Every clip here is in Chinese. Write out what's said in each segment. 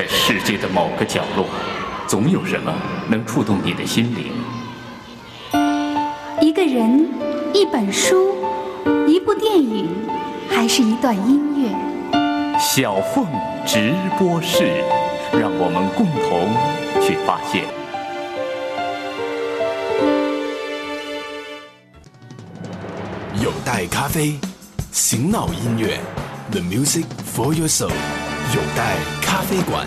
在世界的某个角落，总有什么能触动你的心灵。一个人，一本书，一部电影，还是一段音乐？小凤直播室，让我们共同去发现。有待咖啡，醒脑音乐，The music for your soul。有待咖啡馆。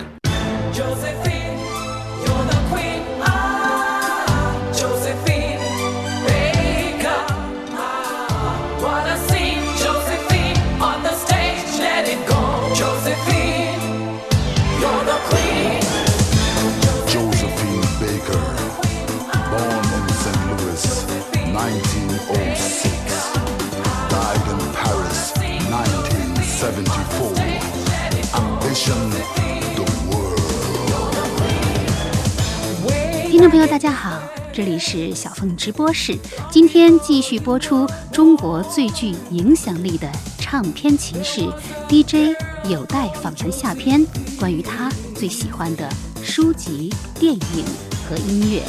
众朋友，大家好，这里是小凤直播室。今天继续播出中国最具影响力的唱片骑士 DJ 有待访谈下篇，关于他最喜欢的书籍、电影和音乐。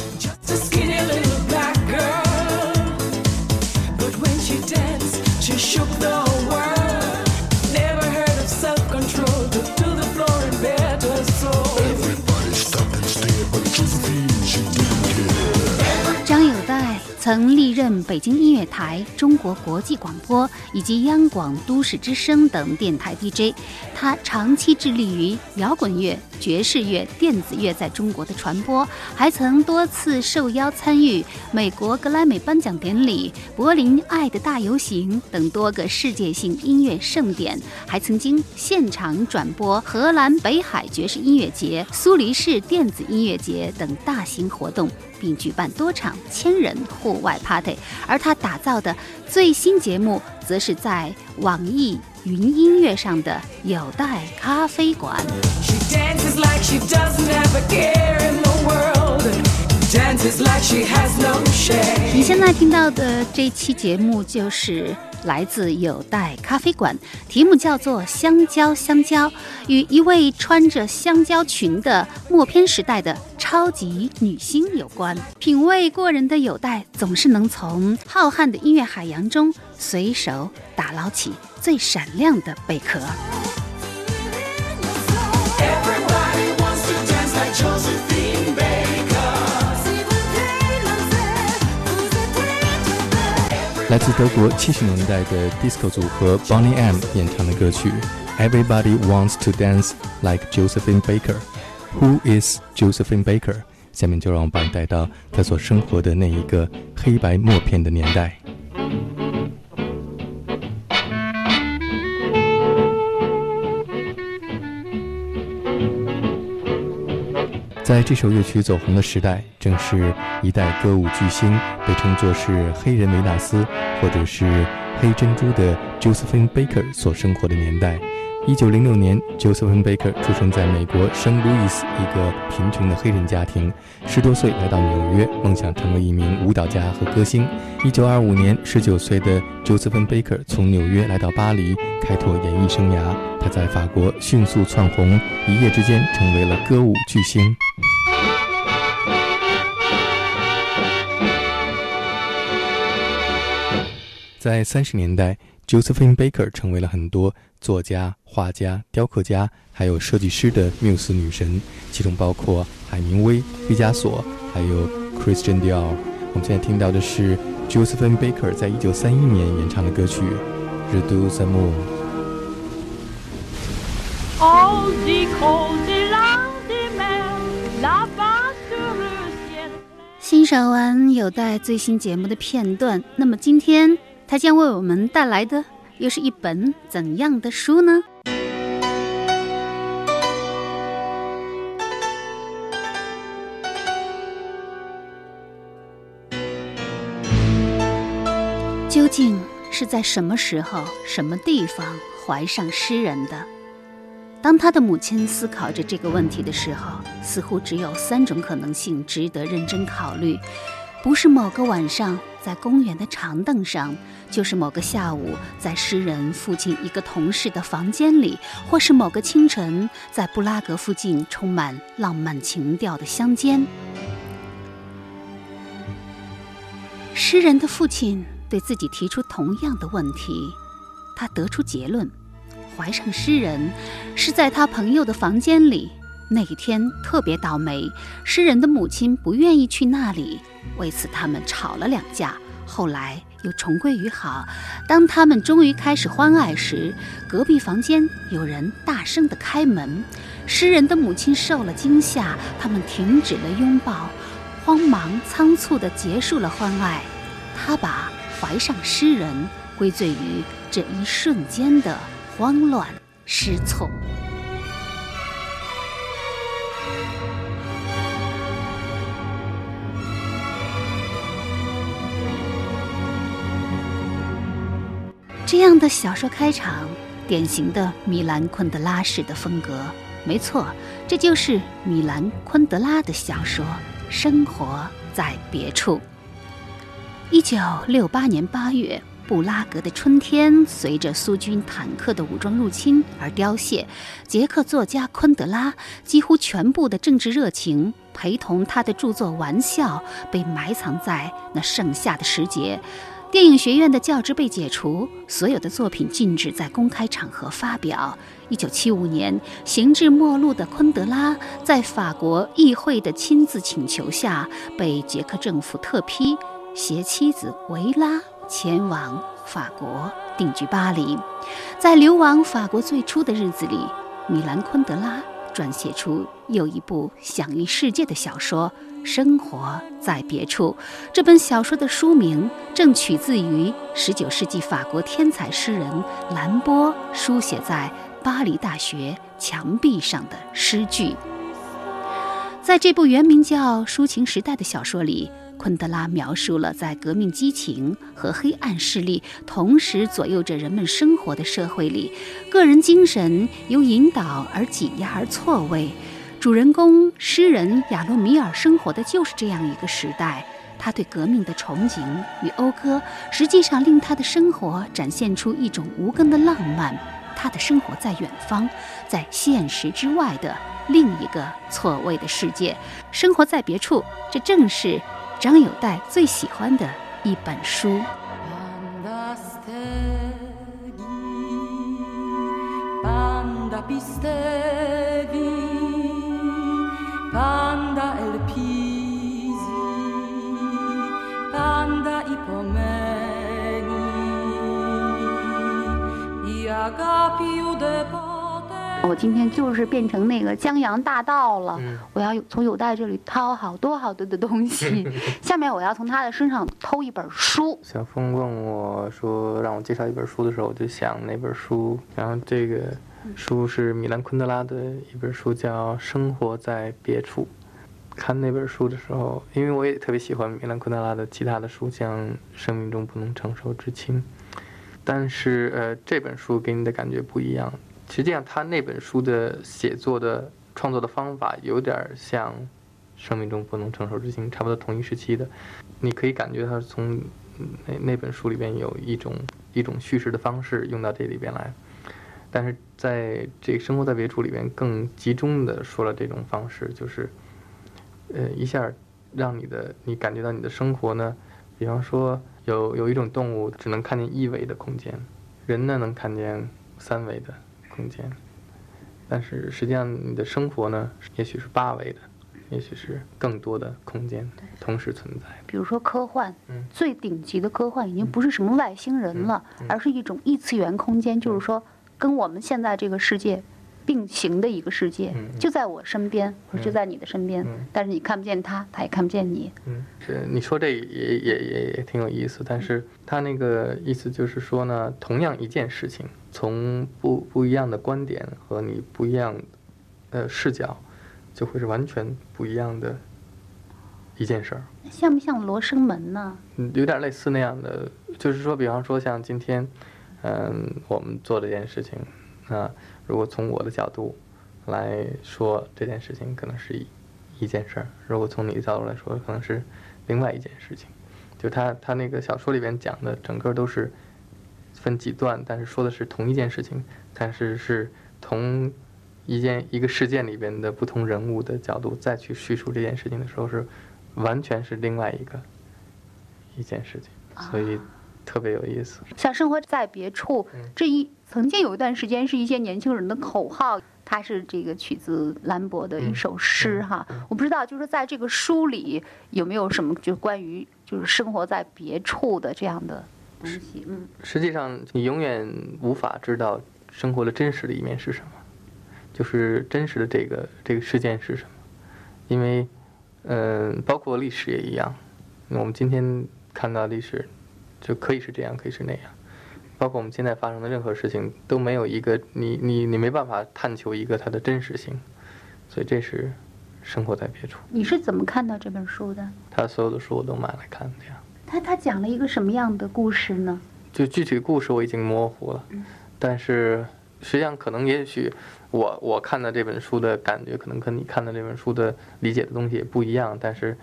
曾历任北京音乐台、中国国际广播以及央广都市之声等电台 DJ，他长期致力于摇滚乐、爵士乐、电子乐在中国的传播，还曾多次受邀参与美国格莱美颁奖典礼、柏林爱的大游行等多个世界性音乐盛典，还曾经现场转播荷兰北海爵士音乐节、苏黎世电子音乐节等大型活动。并举办多场千人户外 party，而他打造的最新节目，则是在网易云音乐上的有待咖啡馆。你现在听到的这期节目就是。来自有待咖啡馆，题目叫做《香蕉香蕉》，与一位穿着香蕉裙的默片时代的超级女星有关。品味过人的有待，总是能从浩瀚的音乐海洋中随手打捞起最闪亮的贝壳。来自德国七十年代的 disco 组合 Bonnie M 演唱的歌曲《Everybody Wants to Dance Like Josephine Baker》。Who is Josephine Baker？下面就让我把你带到她所生活的那一个黑白默片的年代。在这首乐曲走红的时代，正是一代歌舞巨星被称作是黑人维纳斯，或者是黑珍珠的 Josephine Baker 所生活的年代。一九零六年，Josephine Baker 出生在美国圣路易斯一个贫穷的黑人家庭。十多岁来到纽约，梦想成为一名舞蹈家和歌星。一九二五年，十九岁的 Josephine Baker 从纽约来到巴黎，开拓演艺生涯。他在法国迅速窜红，一夜之间成为了歌舞巨星。在三十年代，Josephine Baker 成为了很多作家、画家、雕刻家，还有设计师的缪斯女神，其中包括海明威、毕加索，还有 Christian Dior。我们现在听到的是 Josephine Baker 在一九三一年演唱的歌曲《r e d u c e Moon》。欣赏完有待最新节目的片段，那么今天。他将为我们带来的又是一本怎样的书呢？究竟是在什么时候、什么地方怀上诗人的？当他的母亲思考着这个问题的时候，似乎只有三种可能性值得认真考虑。不是某个晚上在公园的长凳上，就是某个下午在诗人附近一个同事的房间里，或是某个清晨在布拉格附近充满浪漫情调的乡间。诗人的父亲对自己提出同样的问题，他得出结论：怀上诗人是在他朋友的房间里。那一天特别倒霉，诗人的母亲不愿意去那里，为此他们吵了两架。后来又重归于好。当他们终于开始欢爱时，隔壁房间有人大声地开门，诗人的母亲受了惊吓，他们停止了拥抱，慌忙仓促地结束了欢爱。他把怀上诗人归罪于这一瞬间的慌乱失措。这样的小说开场，典型的米兰昆德拉式的风格。没错，这就是米兰昆德拉的小说《生活在别处》。一九六八年八月，布拉格的春天随着苏军坦克的武装入侵而凋谢。捷克作家昆德拉几乎全部的政治热情，陪同他的著作《玩笑》，被埋藏在那盛夏的时节。电影学院的教职被解除，所有的作品禁止在公开场合发表。一九七五年，行至末路的昆德拉在法国议会的亲自请求下，被捷克政府特批，携妻子维拉前往法国定居巴黎。在流亡法国最初的日子里，米兰昆德拉撰写出又一部享誉世界的小说。生活在别处，这本小说的书名正取自于19世纪法国天才诗人兰波书写在巴黎大学墙壁上的诗句。在这部原名叫《抒情时代》的小说里，昆德拉描述了在革命激情和黑暗势力同时左右着人们生活的社会里，个人精神由引导而挤压而错位。主人公诗人亚洛米尔生活的就是这样一个时代，他对革命的憧憬与讴歌，实际上令他的生活展现出一种无根的浪漫。他的生活在远方，在现实之外的另一个错位的世界，生活在别处。这正是张友代最喜欢的一本书。我今天就是变成那个江洋大盗了，我要从有代这里掏好多好多的东西。下面我要从他的身上偷一本书。小峰问我说让我介绍一本书的时候，我就想那本书，然后这个。书是米兰昆德拉的一本书，叫《生活在别处》。看那本书的时候，因为我也特别喜欢米兰昆德拉的其他的书，像《生命中不能承受之轻》，但是呃，这本书给你的感觉不一样。实际上，他那本书的写作的创作的方法有点像《生命中不能承受之轻》，差不多同一时期的。你可以感觉他从那那本书里边有一种一种叙事的方式用到这里边来。但是在这个生活在别处里边，更集中的说了这种方式，就是，呃，一下让你的你感觉到你的生活呢，比方说有有一种动物只能看见一维的空间，人呢能看见三维的空间，但是实际上你的生活呢，也许是八维的，也许是更多的空间同时存在。比如说科幻，最顶级的科幻已经不是什么外星人了，而是一种异次元空间，就是说。跟我们现在这个世界并行的一个世界，就在我身边，或者就在你的身边，但是你看不见他，他也看不见你。嗯，是你说这也也也也挺有意思，但是他那个意思就是说呢，同样一件事情，从不不一样的观点和你不一样的视角，就会是完全不一样的一件事儿。像不像罗生门呢？有点类似那样的，就是说，比方说像今天。嗯，我们做这件事情，那如果从我的角度来说，这件事情可能是一一件事儿；如果从你的角度来说，可能是另外一件事情。就他他那个小说里边讲的，整个都是分几段，但是说的是同一件事情，但是是同一件一个事件里边的不同人物的角度再去叙述这件事情的时候，是完全是另外一个一件事情，所以特别有意思。像生活在别处嗯这一曾经有一段时间是一些年轻人的口号。它是这个取自兰博的一首诗哈，我不知道，就是在这个书里有没有什么就关于就是生活在别处的这样的东西，嗯，实际上，你永远无法知道生活的真实的一面是什么，就是真实的这个这个事件是什么，因为，嗯、包括历史也一样。我们今天看到历史，就可以是这样，可以是那样。包括我们现在发生的任何事情，都没有一个你你你没办法探求一个它的真实性，所以这是生活在别处。你是怎么看到这本书的？他所有的书我都买来看，的呀。他他讲了一个什么样的故事呢？就具体故事我已经模糊了，但是实际上可能也许我我看的这本书的感觉，可能跟你看的这本书的理解的东西也不一样，但是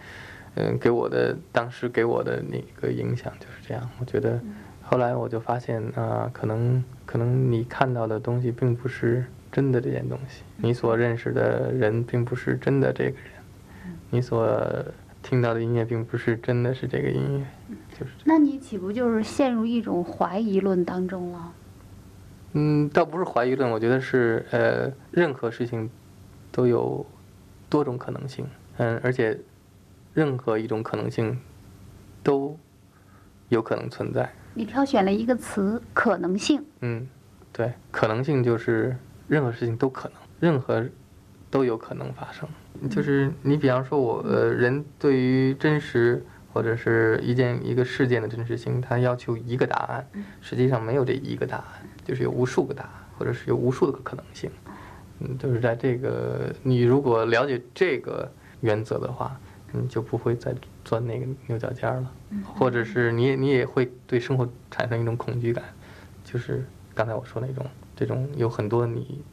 嗯，给我的当时给我的那个影响就是这样。我觉得后来我就发现啊、可能可能你看到的东西并不是真的这件东西，你所认识的人并不是真的这个人，你所听到的音乐并不是真的是这个音乐，就是。那你岂不就是陷入一种怀疑论当中了？嗯，倒不是怀疑论，我觉得是呃，任何事情都有多种可能性，嗯，而且任何一种可能性都有可能存在，你挑选了一个词“可能性嗯，对，可能性就是任何事情都可能，任何都有可能发生。就是你比方说我，呃，人对于真实或者是一件一个事件的真实性，他要求一个答案，实际上没有这一个答案，就是有无数个答案，或者是有无数个可能性。嗯，就是在这个你如果了解这个原则的话，你就不会再钻那个牛角尖儿了，或者是你也你也会对生活产生一种恐惧感，就是刚才我说那种这种有很多你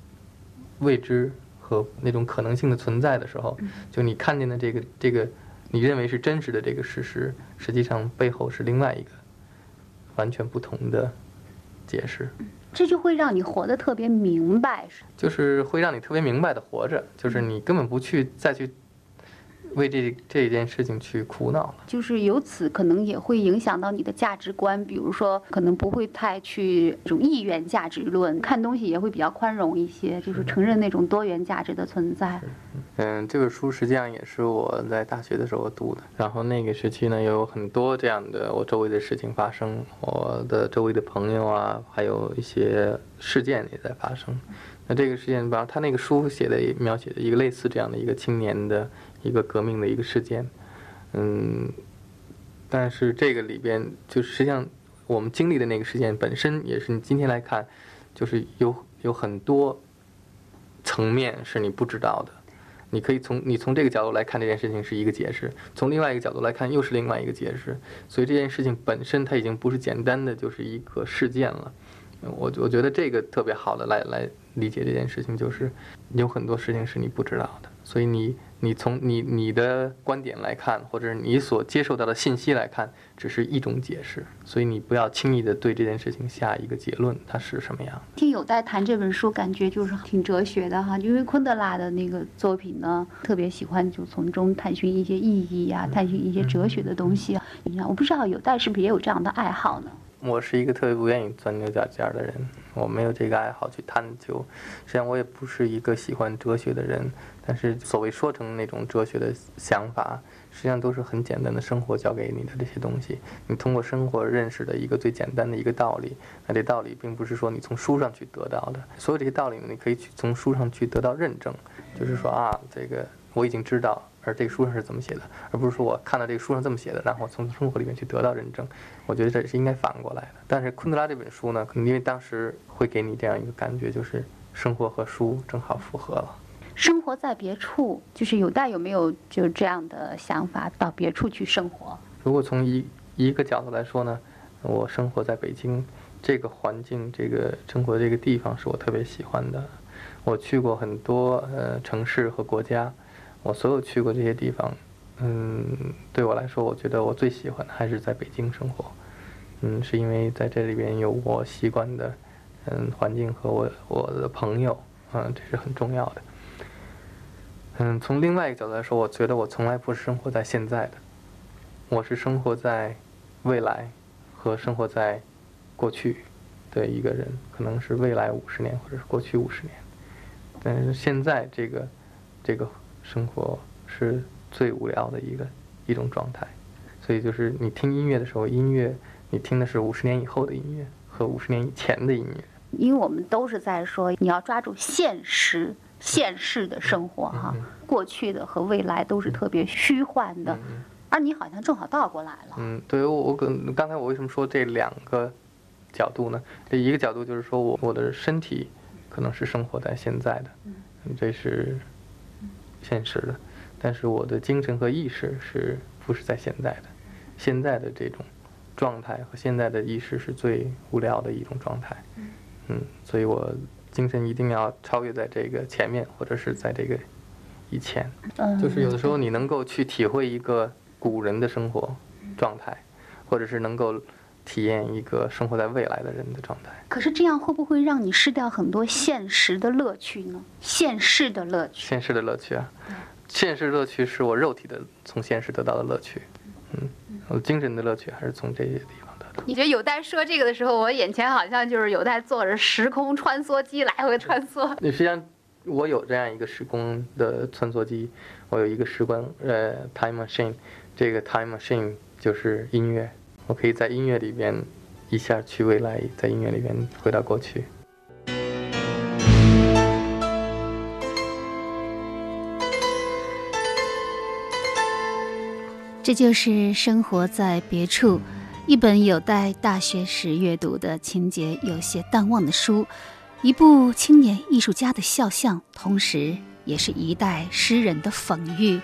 未知和那种可能性的存在的时候，就你看见的这个这个你认为是真实的这个事实，实际上背后是另外一个完全不同的解释。”，这就会让你活得特别明白。就是会让你特别明白的活着，就是你根本不去再去为这这件事情去苦恼了。就是由此可能也会影响到你的价值观，比如说可能不会太去这种一元价值论，看东西也会比较宽容一些，就是承认那种多元价值的存在。嗯，这个书实际上也是我在大学的时候读的，然后那个时期呢，有很多这样的我周围的事情发生，我的周围的朋友啊，还有一些事件也在发生。那这个事件，比方他那个书写的描写的一个类似这样的一个青年的一个革命的一个事件，嗯，但是这个里边就实际上我们经历的那个事件本身也是你今天来看，就是有有很多层面是你不知道的。你可以从你从这个角度来看这件事情是一个解释，从另外一个角度来看又是另外一个解释，所以这件事情本身它已经不是简单的就是一个事件了。我我觉得这个特别好的来来理解这件事情，就是有很多事情是你不知道的，所以你你从你你的观点来看，或者你所接受到的信息来看，只是一种解释，所以你不要轻易的对这件事情下一个结论，它是什么样。听有代谈这本书，感觉就是挺哲学的哈，因为昆德拉的那个作品呢，特别喜欢就从中探寻一些意义呀、探寻一些哲学的东西啊。你看，我不知道有代是不是也有这样的爱好呢？我是一个特别不愿意钻牛角尖的人，我没有这个爱好去探究。实际上，我也不是一个喜欢哲学的人。但是，所谓说成那种哲学的想法，实际上都是很简单的生活教给你的这些东西。你通过生活认识的一个最简单的一个道理，那这道理并不是说你从书上去得到的。所有这些道理呢，你可以去从书上去得到认证，就是说啊，这个我已经知道。而这个书上是怎么写的，而不是说我看到这个书上这么写的，然后从生活里面去得到认证。我觉得这是应该反过来的。但是昆德拉这本书呢，可能因为当时会给你这样一个感觉，就是生活和书正好符合了。生活在别处，就是有代有没有就这样的想法，到别处去生活？如果从一一个角度来说呢，我生活在北京这个环境，这个生活的这个地方是我特别喜欢的。我去过很多呃城市和国家。我所有去过这些地方，嗯，对我来说，我觉得我最喜欢的还是在北京生活。嗯，是因为在这里边有我习惯的嗯环境和我我的朋友，嗯，这是很重要的。嗯，从另外一个角度来说，我觉得我从来不是生活在现在的，我是生活在未来和生活在过去的一个人，可能是未来五十年，或者是过去五十年。但是现在这个这个生活是最无聊的一个一种状态，所以就是你听音乐的时候，音乐你听的是五十年以后的音乐和五十年以前的音乐。因为我们都是在说你要抓住现实、现世的生活哈，过去的和未来都是特别虚幻的，而你好像正好倒过来了。嗯，对我我刚刚才我为什么说这两个角度呢？这一个角度就是说我我的身体可能是生活在现在的，这是现实的，但是我的精神和意识是不是在现在的？现在的这种状态和现在的意识是最无聊的一种状态。嗯，所以我精神一定要超越在这个前面，或者是在这个以前。就是有的时候你能够去体会一个古人的生活状态，或者是能够体验一个生活在未来的人的状态。可是这样会不会让你失掉很多现实的乐趣呢？现世的乐趣。现实的乐趣啊，现实乐趣是我肉体的从现实得到的乐趣。嗯，我精神的乐趣还是从这些地方。你觉得有待说这个的时候，我眼前好像就是有待坐着时空穿梭机来回穿梭。你实际上，我有这样一个时空的穿梭机，我有一个时光呃 time machine，这个 time machine 就是音乐，我可以在音乐里边一下去未来，在音乐里边回到过去。这就是生活在别处。一本有待大学时阅读的情节有些淡忘的书，一部青年艺术家的肖像，同时也是一代诗人的讽喻。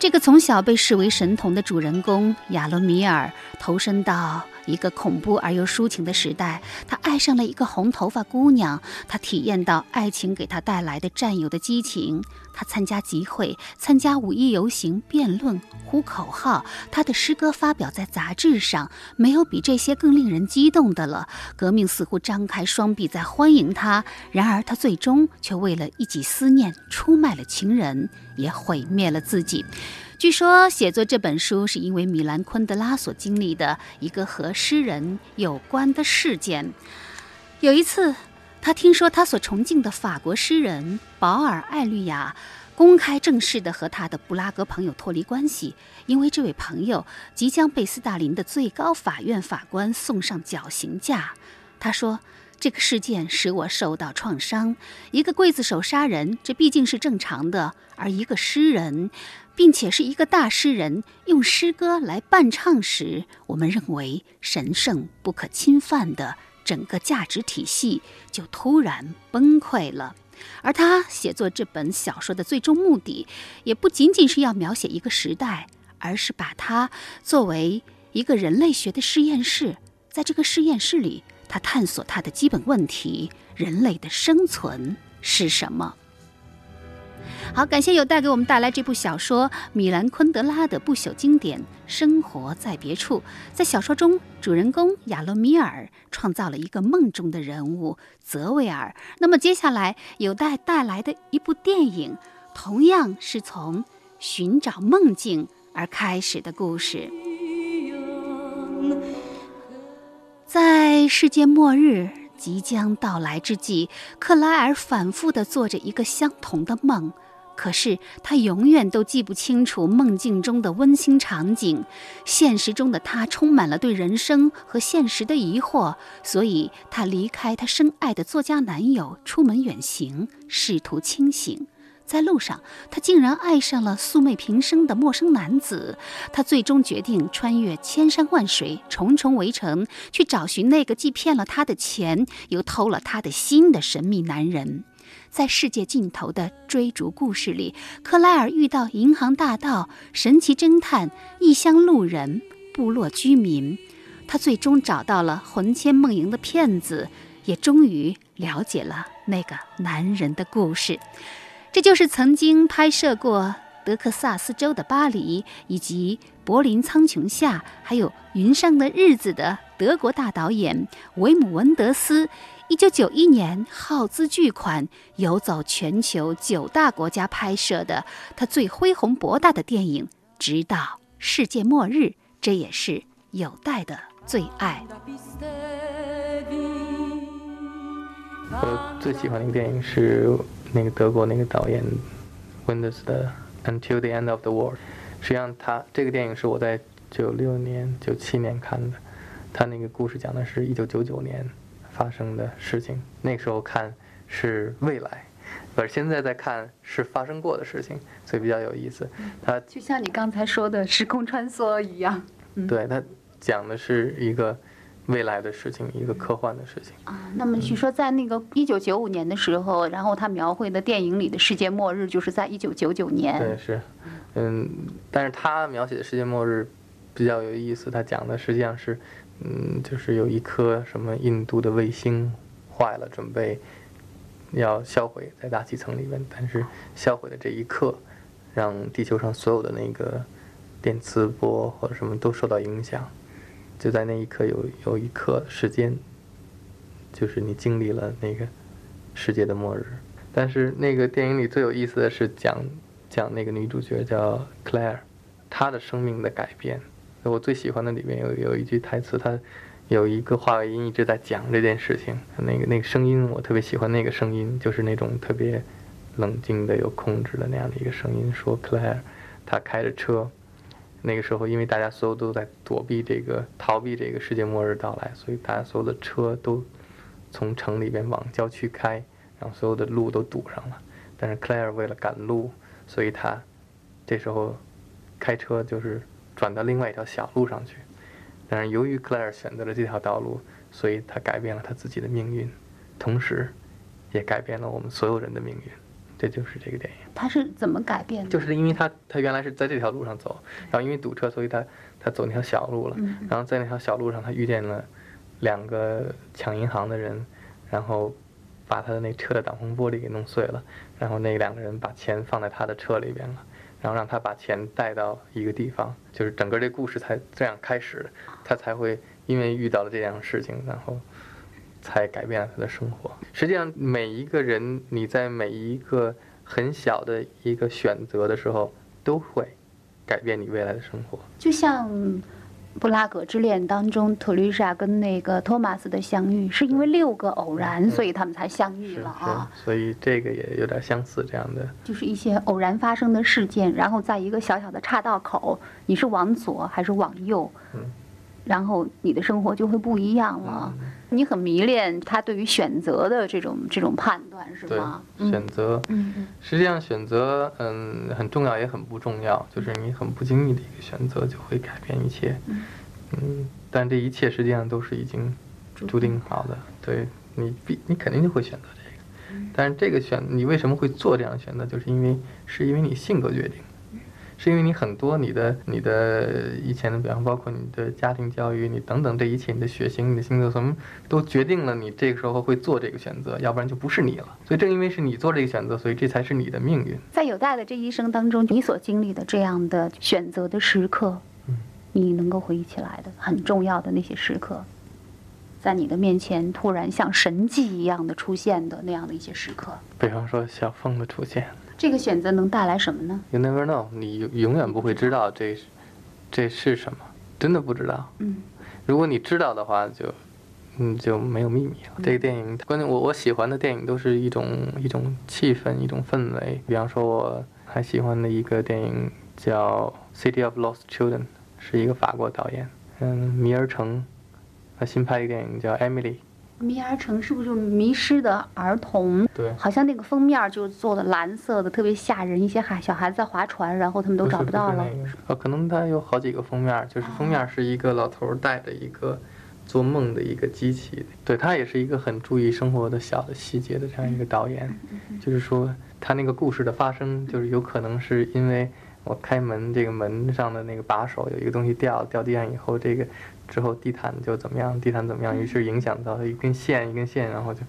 这个从小被视为神童的主人公亚罗米尔，投身到。一个恐怖而又抒情的时代，他爱上了一个红头发姑娘，他体验到爱情给他带来的占有的激情。他参加集会，参加五一游行、辩论、呼口号。他的诗歌发表在杂志上，没有比这些更令人激动的了。革命似乎张开双臂在欢迎他，然而他最终却为了一己思念出卖了情人，也毁灭了自己。据说写作这本书是因为米兰昆德拉所经历的一个和诗人有关的事件。有一次，他听说他所崇敬的法国诗人保尔·艾律亚公开正式的和他的布拉格朋友脱离关系，因为这位朋友即将被斯大林的最高法院法官送上绞刑架。他说：“这个事件使我受到创伤。一个刽子手杀人，这毕竟是正常的；而一个诗人……”并且是一个大诗人用诗歌来伴唱时，我们认为神圣不可侵犯的整个价值体系就突然崩溃了。而他写作这本小说的最终目的，也不仅仅是要描写一个时代，而是把它作为一个人类学的实验室。在这个实验室里，他探索他的基本问题：人类的生存是什么？好，感谢有带给我们带来这部小说米兰昆德拉的不朽经典《生活在别处》。在小说中，主人公亚罗米尔创造了一个梦中的人物泽维尔。那么，接下来有带带来的一部电影，同样是从寻找梦境而开始的故事。在世界末日即将到来之际，克莱尔反复地做着一个相同的梦。可是她永远都记不清楚梦境中的温馨场景，现实中的她充满了对人生和现实的疑惑，所以她离开她深爱的作家男友，出门远行，试图清醒。在路上，他竟然爱上了素昧平生的陌生男子。他最终决定穿越千山万水、重重围城，去找寻那个既骗了他的钱，又偷了他的心的神秘男人。在世界尽头的追逐故事里，克莱尔遇到银行大盗、神奇侦探、异乡路人、部落居民，他最终找到了魂牵梦萦的骗子，也终于了解了那个男人的故事。这就是曾经拍摄过德克萨斯州的巴黎，以及《柏林苍穹下》还有《云上的日子》的德国大导演维姆文德斯，一九九一年耗资巨款游走全球九大国家拍摄的他最恢宏博大的电影《直到世界末日》，这也是有待的最爱。我最喜欢的一个电影是那个德国那个导演 Wenders 的《Until the End of the World》。实际上，他这个电影是我在九六年、九七年看的。他那个故事讲的是一九九九年发生的事情，那个时候看是未来，而现在在看是发生过的事情，所以比较有意思。他就像你刚才说的时空穿梭一样。对他讲的是一个。未来的事情，一个科幻的事情啊。那么据说在那个一九九五年的时候，然后他描绘的电影里的世界末日就是在一九九九年。对，是，嗯，但是他描写的世界末日比较有意思，他讲的实际上是，嗯，就是有一颗什么印度的卫星坏了，准备要销毁在大气层里面，但是销毁的这一刻，让地球上所有的那个电磁波或者什么都受到影响。就在那一刻，有有一刻时间，就是你经历了那个世界的末日。但是那个电影里最有意思的是讲讲那个女主角叫 Claire，她的生命的改变。我最喜欢的里面有有一句台词，她有一个话音一直在讲这件事情。那个那个声音我特别喜欢，那个声音就是那种特别冷静的、有控制的那样的一个声音，说 Claire，她开着车。那个时候，因为大家所有都在躲避这个、逃避这个世界末日到来，所以大家所有的车都从城里边往郊区开，然后所有的路都堵上了。但是 Claire 为了赶路，所以他这时候开车就是转到另外一条小路上去。但是由于 Claire 选择了这条道路，所以他改变了他自己的命运，同时也改变了我们所有人的命运。这就是这个电影，他是怎么改变的？就是因为他他原来是在这条路上走，然后因为堵车，所以他他走那条小路了。然后在那条小路上，他遇见了两个抢银行的人，然后把他的那车的挡风玻璃给弄碎了。然后那两个人把钱放在他的车里边了，然后让他把钱带到一个地方，就是整个这故事才这样开始。他才会因为遇到了这样的事情，然后。才改变了他的生活。实际上，每一个人，你在每一个很小的一个选择的时候，都会改变你未来的生活。就像《布拉格之恋》当中，特丽莎跟那个托马斯的相遇，是因为六个偶然，所以他们才相遇了啊。所以这个也有点相似，这样的。就是一些偶然发生的事件，然后在一个小小的岔道口，你是往左还是往右？嗯。然后你的生活就会不一样了。你很迷恋他对于选择的这种这种判断，是吗？选择，嗯实际上选择，嗯，很重要也很不重要。就是你很不经意的一个选择，就会改变一切。嗯，但这一切实际上都是已经注定好的。对你必你肯定就会选择这个。但是这个选，你为什么会做这样的选择？就是因为是因为你性格决定。是因为你很多你的你的以前的，比方包括你的家庭教育，你等等这一切，你的血型、你的星座，什么都决定了你这个时候会做这个选择，要不然就不是你了。所以正因为是你做这个选择，所以这才是你的命运。在有代的这一生当中，你所经历的这样的选择的时刻，嗯，你能够回忆起来的很重要的那些时刻，在你的面前突然像神迹一样的出现的那样的一些时刻，比方说小凤的出现。这个选择能带来什么呢？You never know，你永远不会知道这这是什么，真的不知道。嗯，如果你知道的话，就嗯就没有秘密了。这个电影，关键我我喜欢的电影都是一种一种气氛，一种氛围。比方说，我还喜欢的一个电影叫《City of Lost Children》，是一个法国导演，嗯，米尔城，他新拍一个电影叫《Emily》。迷儿城是不是就迷失的儿童？对，好像那个封面就做的蓝色的，特别吓人。一些孩小孩子在划船，然后他们都找不到了。哦，可能它有好几个封面，就是封面是一个老头带着一个做梦的一个机器。对他也是一个很注意生活的小的细节的这样一个导演。就是说，他那个故事的发生，就是有可能是因为我开门，这个门上的那个把手有一个东西掉掉地上以后，这个之后地毯就怎么样，地毯怎么样，于是影响到一根线一根线，然后就，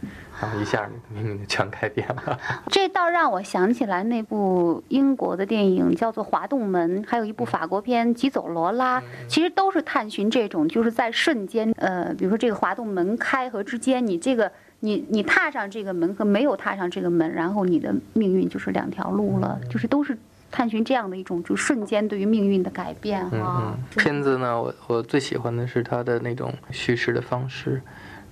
然后一下命运就全改变了。这倒让我想起来那部英国的电影叫做《滑动门》，还有一部法国片《疾走罗拉》，其实都是探寻这种就是在瞬间，呃，比如说这个滑动门开和之间，你这个你你踏上这个门和没有踏上这个门，然后你的命运就是两条路了，就是都是。探寻这样的一种就瞬间对于命运的改变哈。片子呢，我我最喜欢的是它的那种叙事的方式，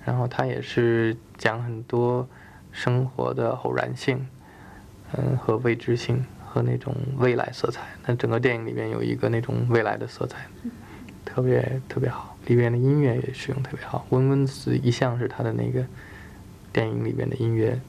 然后它也是讲很多生活的偶然性，嗯和未知性和那种未来色彩。那整个电影里面有一个那种未来的色彩，特别特别好。里面的音乐也使用特别好，温温子一向是他的那个电影里面的音乐。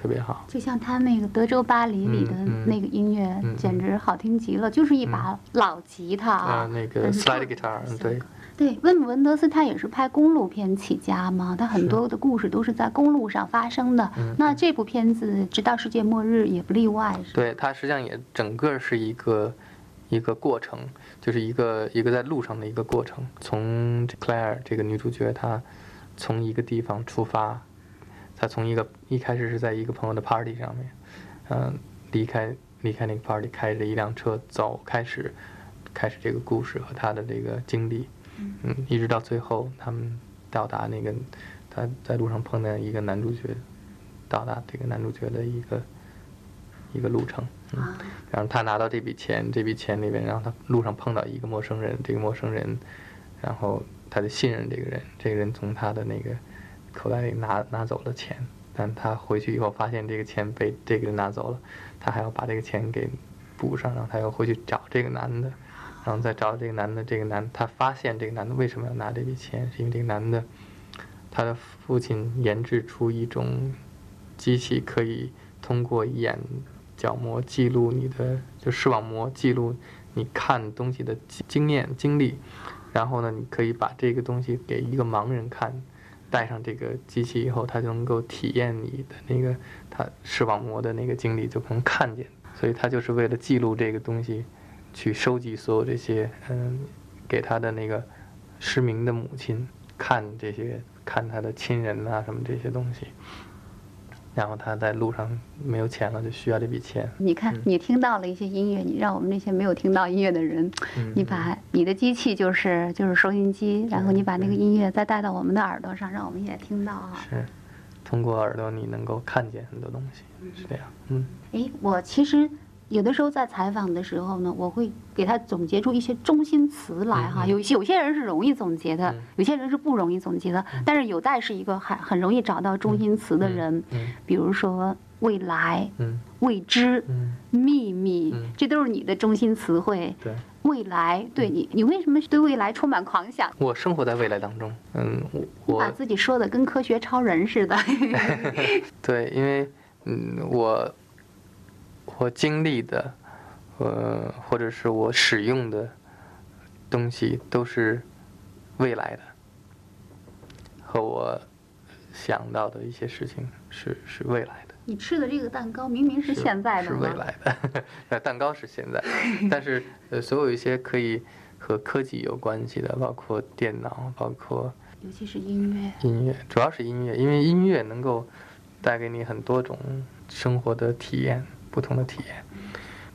特别好，就像他那个《德州巴黎》里的那个音乐，简直好听极了，就是一把老吉他啊，那个 slide guitar，对。对，温姆文德斯他也是拍公路片起家嘛，他很多的故事都是在公路上发生的。那这部片子《直到世界末日》也不例外，是对，它实际上也整个是一个一个过程，就是一个一个在路上的一个过程。从 Claire 这个女主角，她从一个地方出发。他从一个一开始是在一个朋友的 party 上面，嗯，离开离开那个 party，开着一辆车走，开始开始这个故事和他的这个经历，嗯，一直到最后他们到达那个他在路上碰见一个男主角，到达这个男主角的一个一个路程，嗯，然后他拿到这笔钱，这笔钱里面，然后他路上碰到一个陌生人，这个陌生人，然后他就信任这个人，这个人从他的那个。口袋里拿拿走了钱，但他回去以后发现这个钱被这个人拿走了，他还要把这个钱给补上，然后他又回去找这个男的，然后再找这个男的，这个男他发现这个男的为什么要拿这笔钱，是因为这个男的他的父亲研制出一种机器，可以通过眼角膜记录你的就视网膜记录你看东西的经验经历，然后呢，你可以把这个东西给一个盲人看。带上这个机器以后，他就能够体验你的那个他视网膜的那个经历，就能看见。所以他就是为了记录这个东西，去收集所有这些嗯，给他的那个失明的母亲看这些，看他的亲人呐什么这些东西。然后他在路上没有钱了，就需要这笔钱。你看，你听到了一些音乐，你让我们那些没有听到音乐的人，你把你的机器就是就是收音机，然后你把那个音乐再带到我们的耳朵上，让我们也听到啊。是，通过耳朵你能够看见很多东西，是这样。嗯。哎，我其实。有的时候在采访的时候呢，我会给他总结出一些中心词来哈。有有些人是容易总结的，有些人是不容易总结的。但是有待是一个很很容易找到中心词的人。比如说未来、未知、秘密，这都是你的中心词汇。对，未来，对你，你为什么对未来充满狂想？我生活在未来当中，嗯，我把自己说的跟科学超人似的。对，因为嗯，我。我经历的，呃，或者是我使用的东西，都是未来的，和我想到的一些事情是是未来的。你吃的这个蛋糕明明是现在的是未来的，那蛋糕是现在，但是呃，所有一些可以和科技有关系的，包括电脑，包括尤其是音乐，音乐主要是音乐，因为音乐能够带给你很多种生活的体验。不同的体验，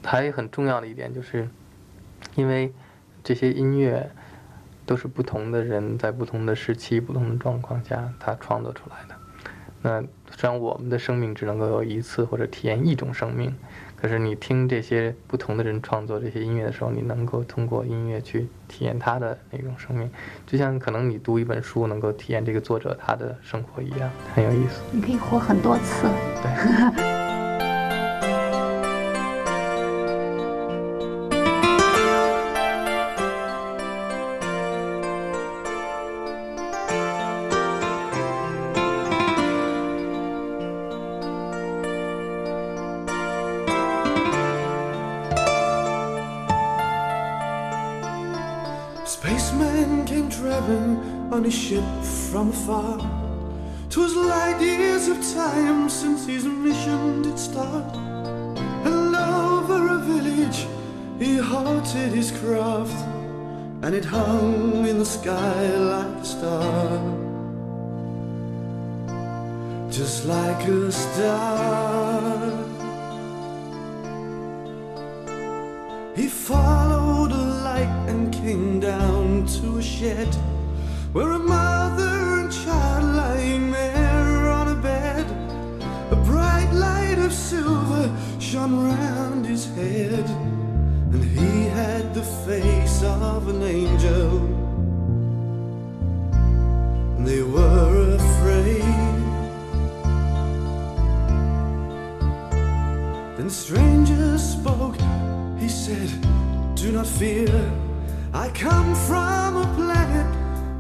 还有很重要的一点就是，因为这些音乐都是不同的人在不同的时期、不同的状况下他创作出来的。那虽然我们的生命只能够有一次或者体验一种生命，可是你听这些不同的人创作这些音乐的时候，你能够通过音乐去体验他的那种生命，就像可能你读一本书能够体验这个作者他的生活一样，很有意思。你可以活很多次。对。His mission did start. And over a village he hearted his craft, and it hung in the sky like a star. Just like a star. He followed a light and came down to a shed where a mother and child silver shone round his head, and he had the face of an angel. And they were afraid. Then stranger spoke, he said, Do not fear. I come from a planet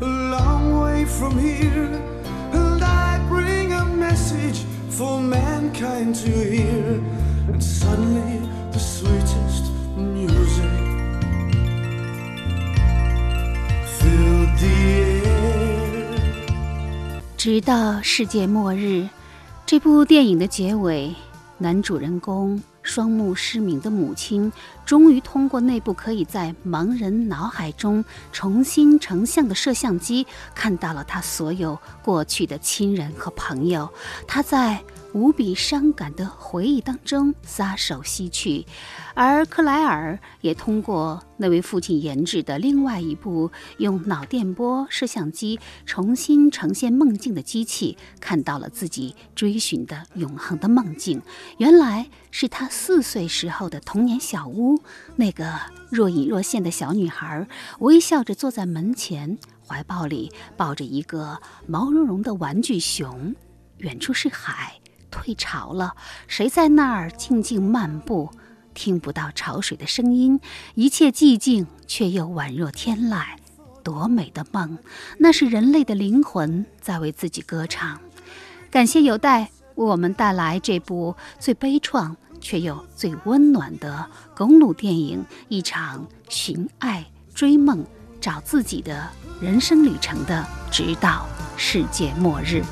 a long way from here, and I bring a message for mankind to hear. And suddenly, the sweetest music filled the air. 直到世界末日，这部电影的结尾，男主人公双目失明的母亲，终于通过内部可以在盲人脑海中重新成像的摄像机，看到了他所有过去的亲人和朋友。他在无比伤感的回忆当中撒手西去，而克莱尔也通过那位父亲研制的另外一部用脑电波摄像机重新呈现梦境的机器，看到了自己追寻的永恒的梦境。原来是他四岁时候的童年小屋，那个若隐若现的小女孩，微笑着坐在门前，怀抱里抱着一个毛茸茸的玩具熊。远处是海。退潮了，谁在那儿静静漫步？听不到潮水的声音，一切寂静，却又宛若天籁。多美的梦！那是人类的灵魂在为自己歌唱。感谢有待为我们带来这部最悲怆却又最温暖的公路电影《一场寻爱、追梦、找自己的人生旅程》的，直到世界末日。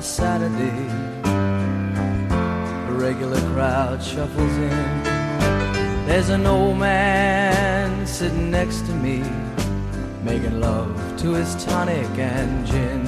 a Saturday. A regular crowd shuffles in. There's an old man sitting next to me, making love to his tonic and gin.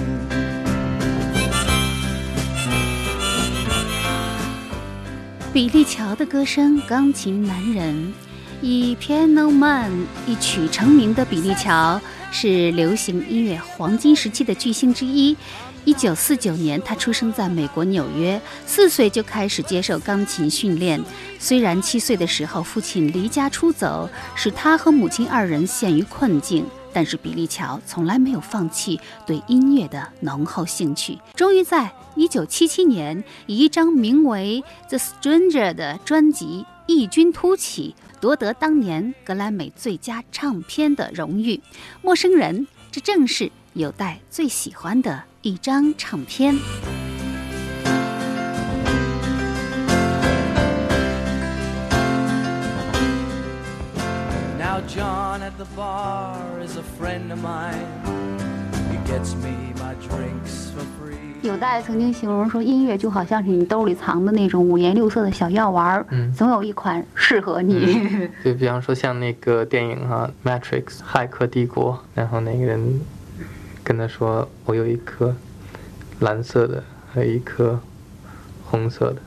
比利乔的歌声，钢琴男人，以 Piano Man 一曲成名的比利乔 是流行音乐黄金时期的巨星之一。一九四九年，他出生在美国纽约，四岁就开始接受钢琴训练。虽然七岁的时候父亲离家出走，使他和母亲二人陷于困境。但是比利乔从来没有放弃对音乐的浓厚兴趣。终于在1977年，以一张名为《The Stranger》的专辑异军突起，夺得当年格莱美最佳唱片的荣誉。陌生人，这正是有待最喜欢的一张唱片。Now John at the bar is a friend of mine. He gets me my drinks for free. 有大爷曾经形容说，音乐就好像是你兜里藏的那种五颜六色的小药丸儿，嗯总有一款适合你。就比方说像那个电影哈、Matrix》骇客帝国，然后那个人跟他说：“我有一颗蓝色的，还有一颗红色的，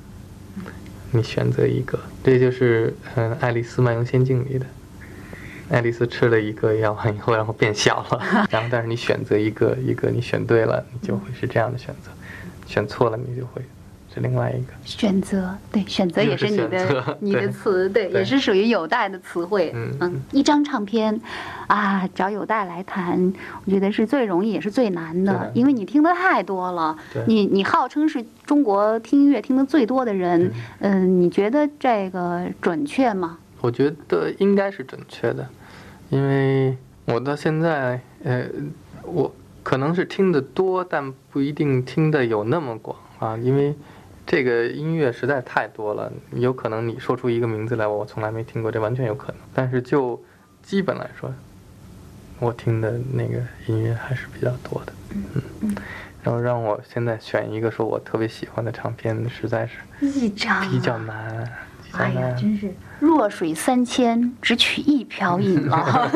你选择一个。”这就是嗯，《爱丽丝漫游仙境》里的。爱丽丝吃了一个药丸以后，然后变小了，然后但是你选择一个，一个你选对了，你就会是这样的选择；选错了，你就会是另外一个。选择，对，选择也是你的 你的词，对，对也是属于有待的词汇。嗯一张唱片啊，找有待来谈，我觉得是最容易也是最难的，因为你听的太多了对。你你号称是中国听音乐听的最多的人，嗯，你觉得这个准确吗？我觉得应该是准确的，因为我到现在，呃，我可能是听得多，但不一定听得有那么广啊，因为这个音乐实在太多了，有可能你说出一个名字来，我从来没听过，这完全有可能。但是就基本来说，我听的那个音乐还是比较多的，嗯，然后让我现在选一个说我特别喜欢的唱片，实在是一张啊。比较难，哎呀，真是弱水三千，只取一瓢饮了。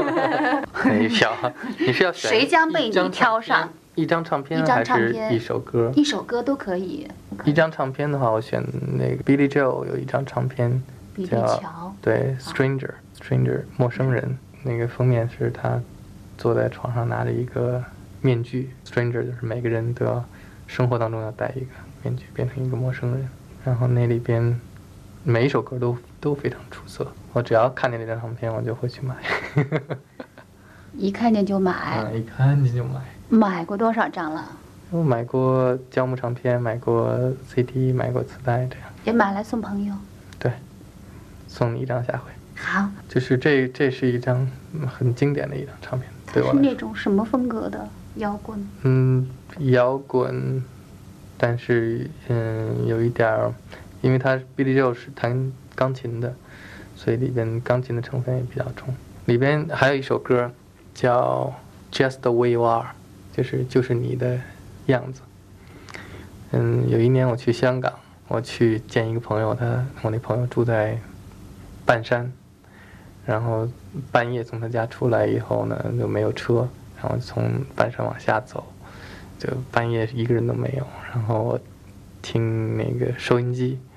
哪一瓢？你是要选谁将被你挑上？一张唱片一张还是唱片一首歌？一首歌都可以。一张唱片的话，我选那个 Billy Joel 有一张唱片叫，对 Stranger Stranger 陌生人，那个封面是他坐在床上拿着一个面具，Stranger 就是每个人都要生活当中要戴一个面具，变成一个陌生人。然后那里边每一首歌都都非常出色，我只要看见那张唱片，我就会去买，一看见就买。嗯，一看见就买。买过多少张了？我买过胶木唱片，买过 CD，买过磁带，这样也买来送朋友。对，送你一张下回。好，就是这这是一张嗯很经典的一张唱片，它是那种什么风格的摇滚？嗯，摇滚，但是嗯有一点儿，因为他 Billy Joe 是弹钢琴的，所以里边钢琴的成分也比较重。里边还有一首歌叫《Just the Way You Are》，就是就是你的样子。嗯，有一年我去香港，我去见一个朋友，他我那朋友住在半山，然后半夜从他家出来以后呢，就没有车，然后从半山往下走，就半夜一个人都没有，然后我听那个收音机，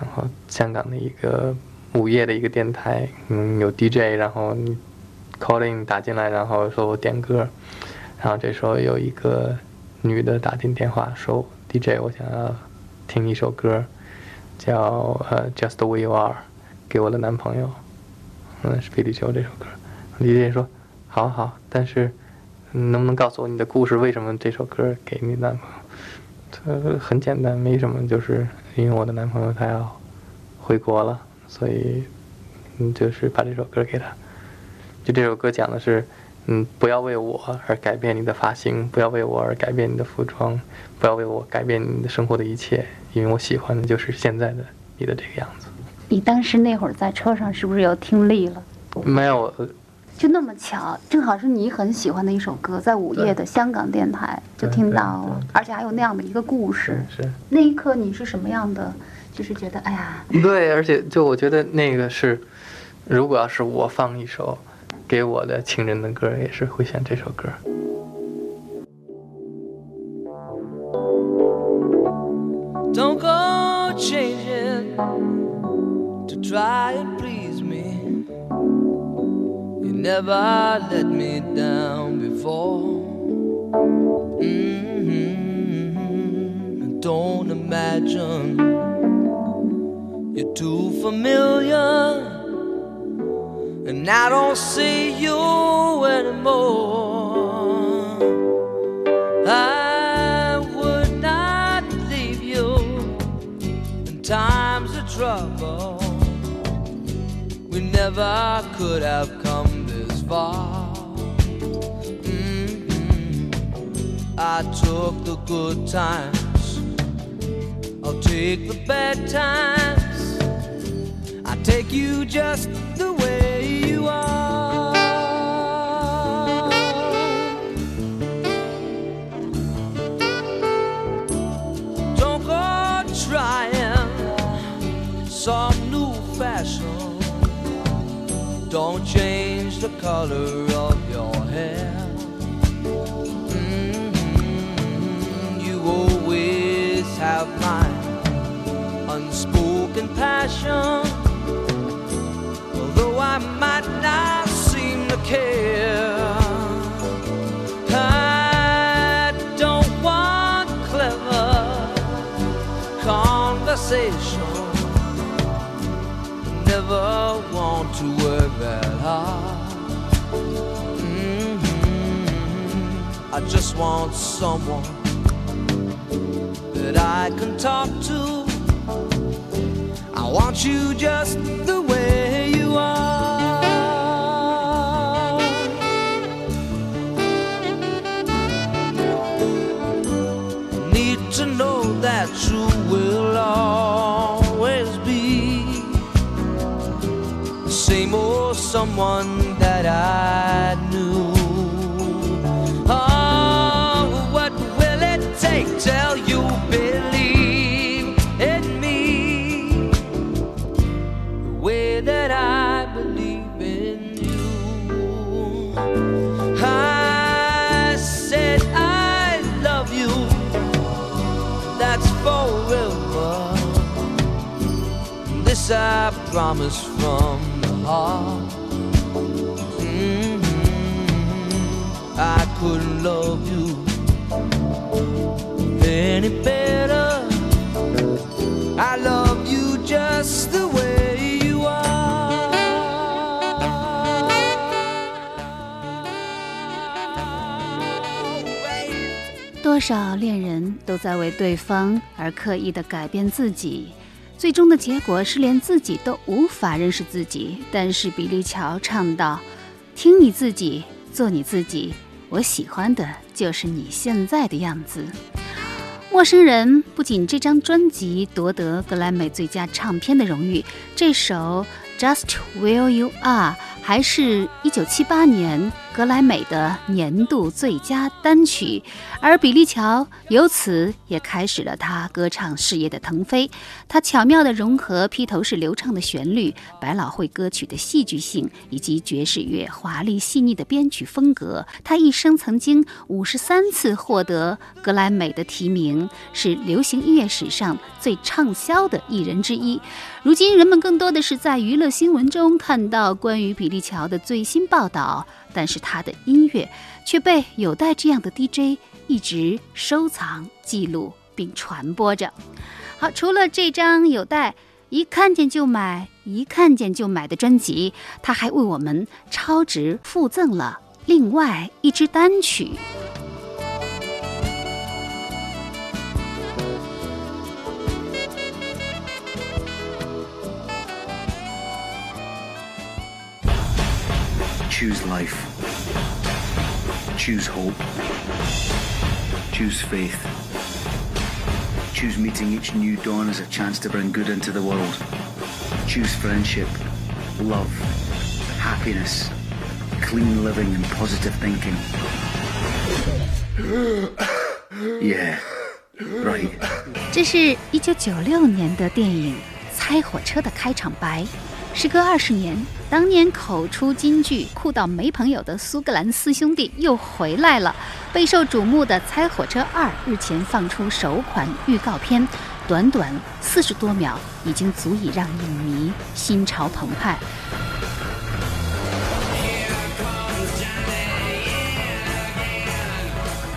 然后香港的一个午夜的一个电台，嗯，有 DJ，然后你 calling 打进来，然后说我点歌，然后这时候有一个女的打进电话说 DJ，我想要听一首歌，叫呃 Just the Way You Are，给我的男朋友，嗯，是比利球这首歌。DJ 说好好，但是嗯能不能告诉我你的故事？为什么这首歌给你男朋友？这很简单，没什么，就是因为我的男朋友他要回国了，所以嗯，就是把这首歌给他。就这首歌讲的是，嗯，不要为我而改变你的发型，不要为我而改变你的服装，不要为我改变你的生活的一切，因为我喜欢的就是现在的你的这个样子。你当时那会儿在车上是不是有听力了？没有，就那么巧，正好是你很喜欢的一首歌，在午夜的香港电台就听到了，而且还有那样的一个故事是。那一刻你是什么样的？就是觉得，哎呀，对，而且就我觉得那个是，如果要是我放一首给我的情人的歌，也是会选这首歌。Don't go changing to try and please. You never let me down before. hmm Don't imagine you're too familiar, and I don't see you anymore. I would not leave you in times of trouble. We never could have far. Mhm. I took the good times, I'll take the bad times. I take you just the way you are. Don't go trying some new fashion. Don't change the color of your hair. Mhm, You always have my unspoken passion. Although I might not seem to care. I don't want clever conversation. I just want someone that I can talk to. I want you just the way you are. Need to know that you will always be the same old someone that I promise from the heart. Mhm. I couldn't love you any better. I love you just the way you are. 多少恋人都在为对方而刻意的改变自己，最终的结果是连自己都无法认识自己。但是比利乔唱道：“听你自己，做你自己，我喜欢的就是你现在的样子。”陌生人不仅这张专辑夺得格莱美最佳唱片的荣誉，这首《Just Where You Are》还是一九七八年格莱美的年度最佳单曲，而比利乔由此也开始了他歌唱事业的腾飞。他巧妙地融合披头士流畅的旋律、百老汇歌曲的戏剧性以及爵士乐华丽细腻的编曲风格。他一生曾经五十三次获得格莱美的提名，是流行音乐史上最畅销的艺人之一。如今，人们更多的是在娱乐新闻中看到关于比利乔的最新报道，但是他的音乐却被有待这样的 DJ 一直收藏、记录并传播着。好，除了这张有待一看见就买、一看见就买的专辑，他还为我们超值附赠了另外一支单曲。Choose life. Choose hope. Choose faith. Choose meeting each new dawn as a chance to bring good into the world. Choose friendship, love, happiness, clean living, and positive thinking. Yeah, right. 这是一九九六年的电影《猜火车》的开场白。时隔二十年， 当年口出金句、酷到没朋友的苏格兰四兄弟又回来了。备受瞩目的《猜火车二》日前放出首款预告片，短短四十多秒，已经足以让影迷心潮澎湃。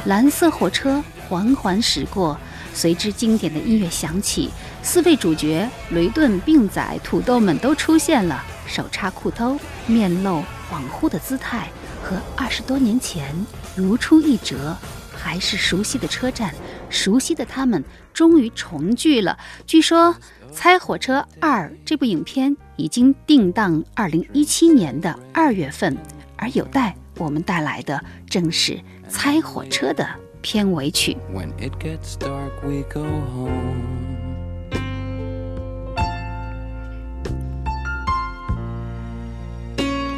蓝色火车缓缓驶过，随之经典的音乐响起，四位主角雷顿、病仔、土豆们都出现了，手插裤兜，面露恍惚的姿态，和二十多年前如出一辙。还是熟悉的车站，熟悉的他们终于重聚了。据说《猜火车二》这部影片已经定档二零一七年的二月份，而有待我们带来的正是《猜火车》的片尾曲。When it gets dark, we go home.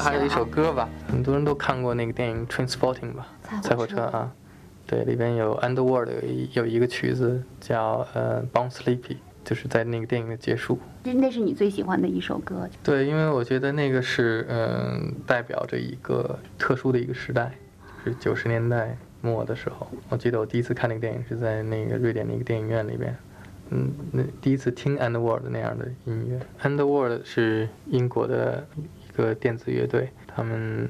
还还有一首歌吧，很多人都看过那个电影《Trainspotting》吧，赛火车啊，对，里边有 Underworld 有一有一个曲子叫呃 Bound Sleepy，就是在那个电影的结束。那那是你最喜欢的一首歌。对，因为我觉得那个是嗯、代表着一个特殊的一个时代，是九十年代末的时候。我记得我第一次看那个电影是在那个瑞典的一个电影院里边，嗯，那第一次听 Underworld 那样的音乐。Underworld 是英国的一一个电子乐队，他们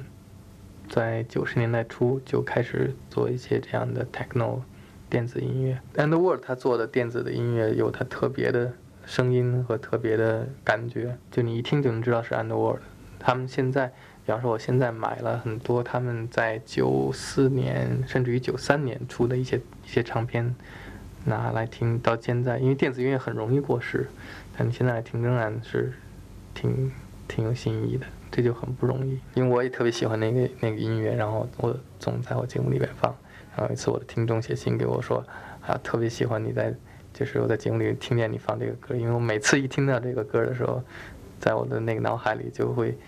在九十年代初就开始做一些这样的 techno 电子音乐。Underworld 他做的电子的音乐有它特别的声音和特别的感觉，就你一听就能知道是 Underworld。他们现在，比方说我现在买了很多他们在九四年甚至于九三年出的一些一些唱片，拿来听到现在，因为电子音乐很容易过时，但你现在听仍然是挺挺有新意的，这就很不容易。因为我也特别喜欢那个那个音乐，然后我总在我节目里面放。然后有一次我的听众写信给我说，啊，特别喜欢你在，就是我在节目里听见你放这个歌，因为我每次一听到这个歌的时候，在我的那个脑海里就会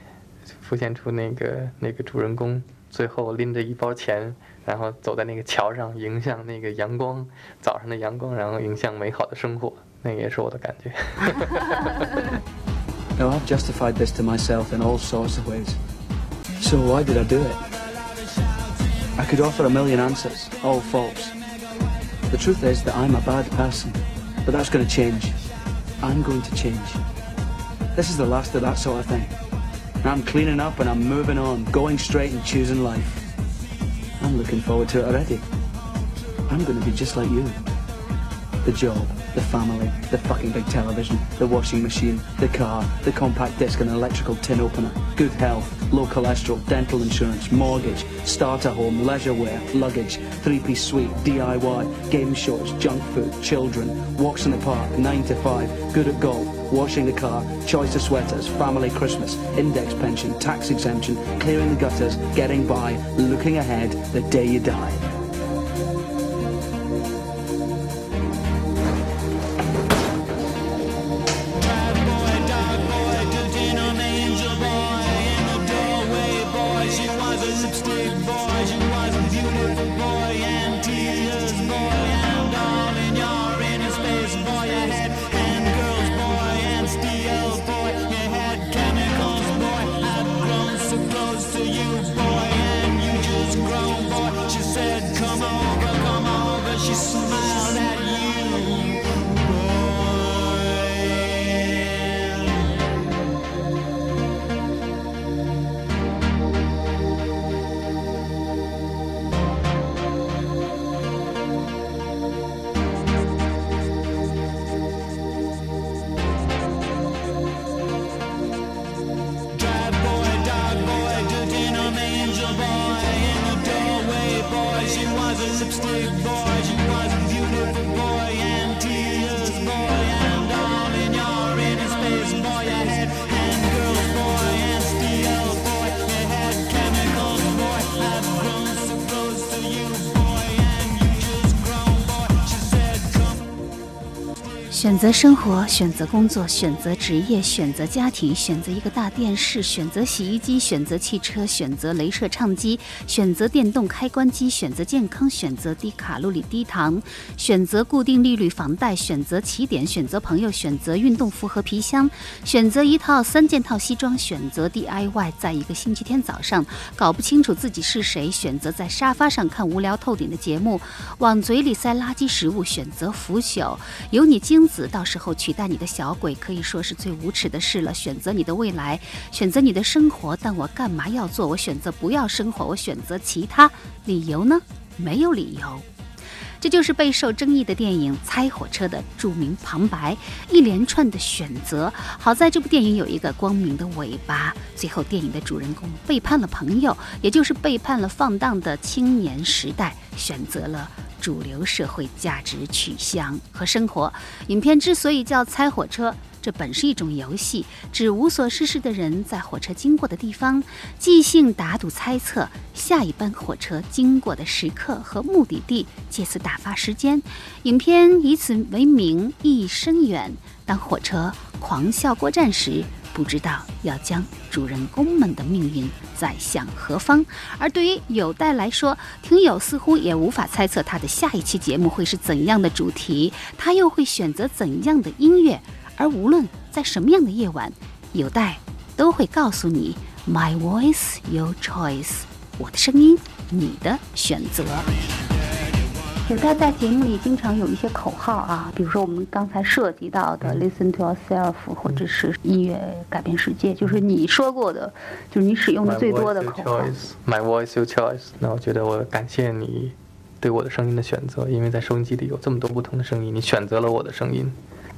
浮现出那个那个主人公最后拎着一包钱，然后走在那个桥上，迎向那个阳光，早上的阳光，然后迎向美好的生活，那也是我的感觉。Now, I've justified this to myself in all sorts of ways. So why did I do it? I could offer a million answers, all false. The truth is that I'm a bad person, but that's going to change. I'm going to change. This is the last of that sort of thing. I'm cleaning up and I'm moving on, going straight and choosing life. I'm looking forward to it already. I'm going to be just like you. The job, the family, the fucking big television, the washing machine, the car, the compact disc and electrical tin opener, good health, low cholesterol, dental insurance, mortgage, starter home, leisure wear, luggage, three-piece suite, DIY, game shorts, junk food, children, walks in the park, 9 to 5, good at golf, washing the car, choice of sweaters, family Christmas, index pension, tax exemption, clearing the gutters, getting by, looking ahead, the day you die. boys, you wasn't beautiful. 选择生活，选择工作，选择职业，选择家庭，选择一个大电视，选择洗衣机，选择汽车，选择镭射唱机，选择电动开关机，选择健康，选择低卡路里低糖，选择固定利率房贷，选择起点，选择朋友，选择运动服和皮箱，选择一套三件套西装，选择 DIY，在一个星期天早上搞不清楚自己是谁，选择在沙发上看无聊透顶的节目，往嘴里塞垃圾食物，选择腐朽，有你精子，到时候取代你的小鬼，可以说是最无耻的事了。选择你的未来，选择你的生活，但我干嘛要做？我选择不要生活，我选择其他，理由呢？没有理由。这就是备受争议的电影《猜火车》的著名旁白，一连串的选择。好在这部电影有一个光明的尾巴，最后电影的主人公背叛了朋友，也就是背叛了放荡的青年时代，选择了主流社会价值取向和生活。影片之所以叫《猜火车》。这本是一种游戏，指无所事事的人在火车经过的地方，即兴打赌猜测下一班火车经过的时刻和目的地，借此打发时间。影片以此为名，意义深远。当火车狂笑过站时，不知道要将主人公们的命运载向何方。而对于有待来说，听友似乎也无法猜测他的下一期节目会是怎样的主题，他又会选择怎样的音乐。而无论在什么样的夜晚，有待都会告诉你：My voice, your choice。我的声音，你的选择。有待在节目里经常有一些口号啊，比如说我们刚才涉及到的 “listen to yourself”，或者是音乐改变世界，就是你说过的，就是你使用的最多的口号。My voice, your choice。那我觉得我感谢你对我的声音的选择，因为在收音机里有这么多不同的声音，你选择了我的声音。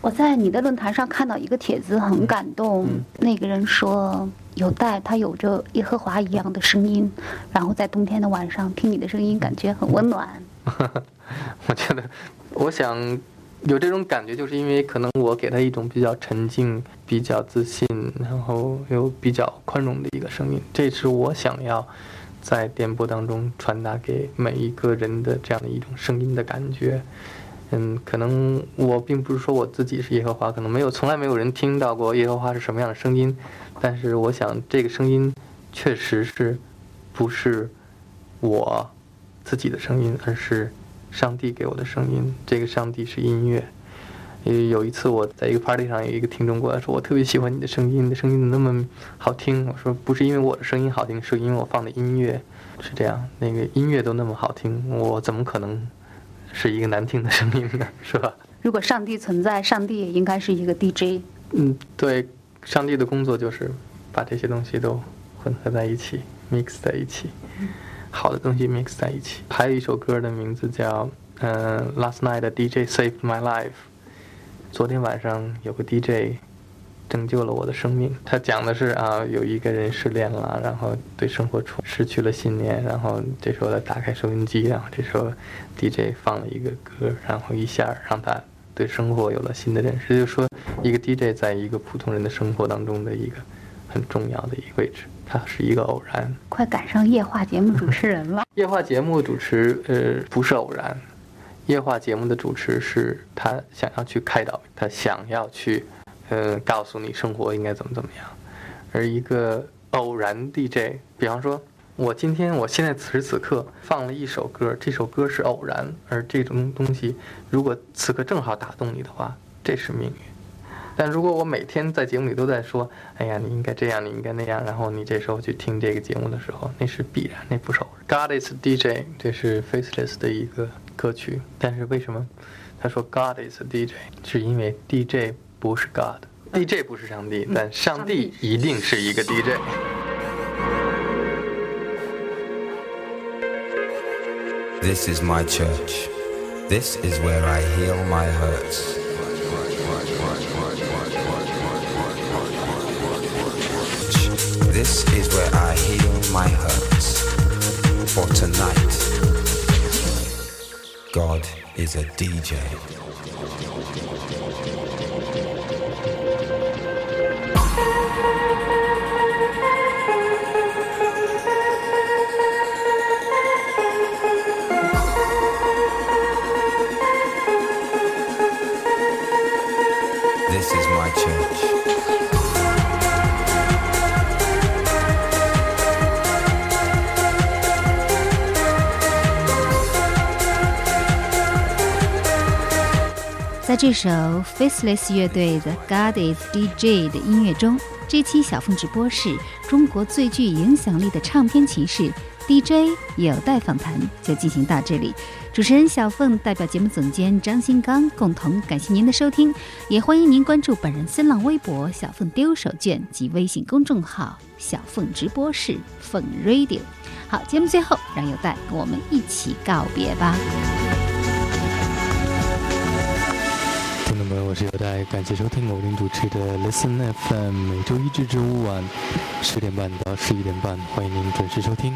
我在你的论坛上看到一个帖子，很感动。那个人说，有待他有着耶和华一样的声音，然后在冬天的晚上听你的声音，感觉很温暖。我觉得，我想有这种感觉，就是因为可能我给他一种比较沉静、比较自信，然后又比较宽容的一个声音。这是我想要在电波当中传达给每一个人的这样的一种声音的感觉。嗯，可能我并不是说我自己是耶和华，可能没有从来没有人听到过耶和华是什么样的声音，但是我想这个声音确实是不是我自己的声音，而是上帝给我的声音。这个上帝是音乐。有一次我在一个 party 上，有一个听众过来说：“我特别喜欢你的声音，你的声音怎么那么好听？”我说：“不是因为我的声音好听，是因为我放的音乐是这样。那个音乐都那么好听，我怎么可能？”是一个难听的声音呢，是吧？如果上帝存在，上帝也应该是一个 DJ。嗯，对，上帝的工作就是把这些东西都混合在一起，mix 在一起，好的东西 mix 在一起。还有一首歌的名字叫嗯、，Last Night DJ Saved My Life。昨天晚上有个 DJ 拯救了我的生命。他讲的是啊，有一个人失恋了，然后对生活出失去了信念，然后这时候他打开收音机，然后这时候 DJ 放了一个歌，然后一下让他对生活有了新的认识。就是说，一个 DJ 在一个普通人的生活当中的一个很重要的一个位置，它是一个偶然。快赶上夜话节目主持人了。夜话节目主持呃不是偶然，夜话节目的主持是他想要去开导，他想要去。呃，告诉你生活应该怎么怎么样，而一个偶然 DJ，比方说，我今天我现在此时此刻放了一首歌，这首歌是偶然，而这种东西如果此刻正好打动你的话，这是命运。但如果我每天在节目里都在说，哎呀，你应该这样，你应该那样，然后你这时候去听这个节目的时候，那是必然，那不是偶然。God is DJ，这是 Faceless 的一个歌曲，但是为什么他说 God is DJ，是因为 DJ。不是 God，DJ 不是上帝，但上帝一定是一个 DJ。This is my church. This is where I heal my hurts. This is where I heal my hurts. For tonight, God is a DJ. 这首 Faceless 乐队的《God Is DJ》的音乐中，这期小凤直播室中国最具影响力的唱片骑士 DJ 有待访谈就进行到这里。主持人小凤代表节目总监张新刚共同感谢您的收听，也欢迎您关注本人新浪微博“小凤丢手绢”及微信公众号“小凤直播室”凤 Radio。好，节目最后让有待跟我们一起告别吧。我是有代，感谢收听我您主持的 Listen FM，每周一至周五晚十点半到十一点半，欢迎您准时收听。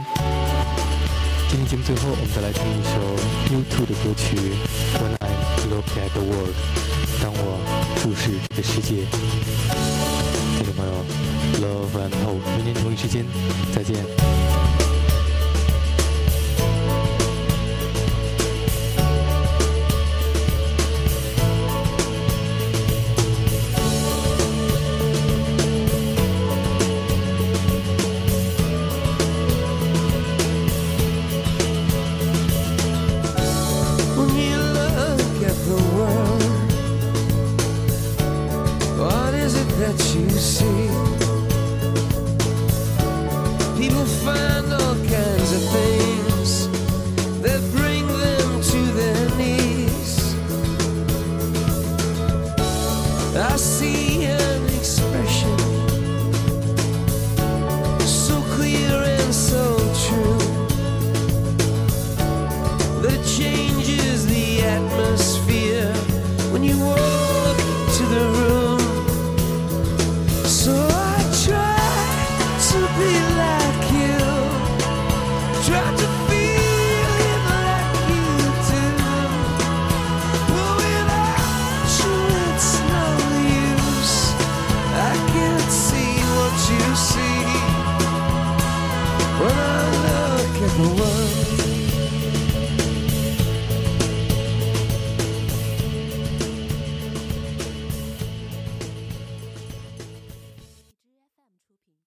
今天节目最后，我们再来听一首 U2 的歌曲《When I Look at the World》，当我注视这个世界。听众朋友，Love and Hope，明天同一时间再见。